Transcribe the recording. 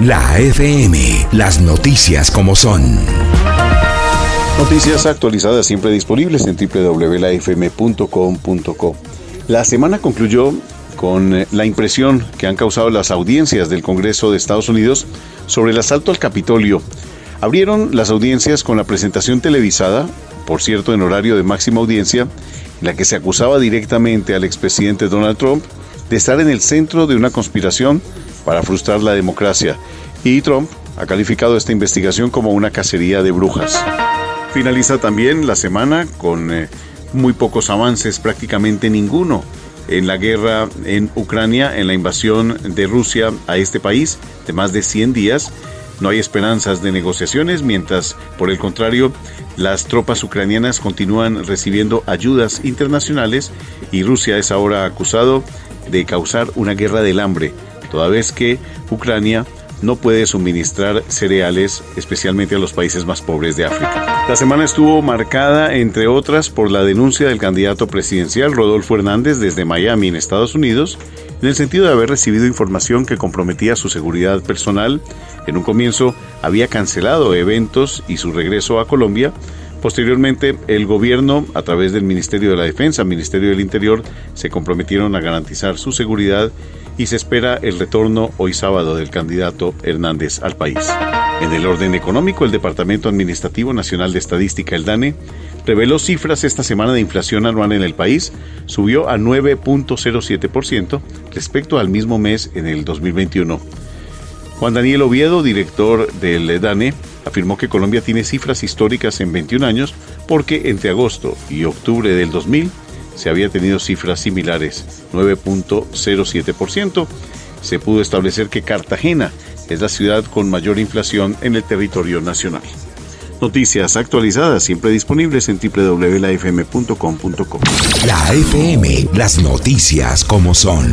La FM, las noticias como son. Noticias actualizadas siempre disponibles en www.lafm.com.co. La semana concluyó con eh, la impresión que han causado las audiencias del Congreso de Estados Unidos sobre el asalto al Capitolio. Abrieron las audiencias con la presentación televisada, por cierto en horario de máxima audiencia, en la que se acusaba directamente al expresidente Donald Trump de estar en el centro de una conspiración para frustrar la democracia. Y Trump ha calificado esta investigación como una cacería de brujas. Finaliza también la semana con eh, muy pocos avances, prácticamente ninguno, en la guerra en Ucrania, en la invasión de Rusia a este país de más de 100 días. No hay esperanzas de negociaciones, mientras, por el contrario, las tropas ucranianas continúan recibiendo ayudas internacionales y Rusia es ahora acusado de causar una guerra del hambre, toda vez que Ucrania no puede suministrar cereales, especialmente a los países más pobres de África. La semana estuvo marcada, entre otras, por la denuncia del candidato presidencial Rodolfo Hernández desde Miami, en Estados Unidos, en el sentido de haber recibido información que comprometía su seguridad personal. En un comienzo había cancelado eventos y su regreso a Colombia. Posteriormente, el gobierno, a través del Ministerio de la Defensa, Ministerio del Interior, se comprometieron a garantizar su seguridad y se espera el retorno hoy sábado del candidato Hernández al país. En el orden económico, el Departamento Administrativo Nacional de Estadística, el DANE, reveló cifras esta semana de inflación anual en el país, subió a 9.07% respecto al mismo mes en el 2021. Juan Daniel Oviedo, director del DANE, afirmó que Colombia tiene cifras históricas en 21 años porque entre agosto y octubre del 2000 se había tenido cifras similares, 9.07%. Se pudo establecer que Cartagena es la ciudad con mayor inflación en el territorio nacional. Noticias actualizadas siempre disponibles en www.lafm.com.co. La FM, las noticias como son.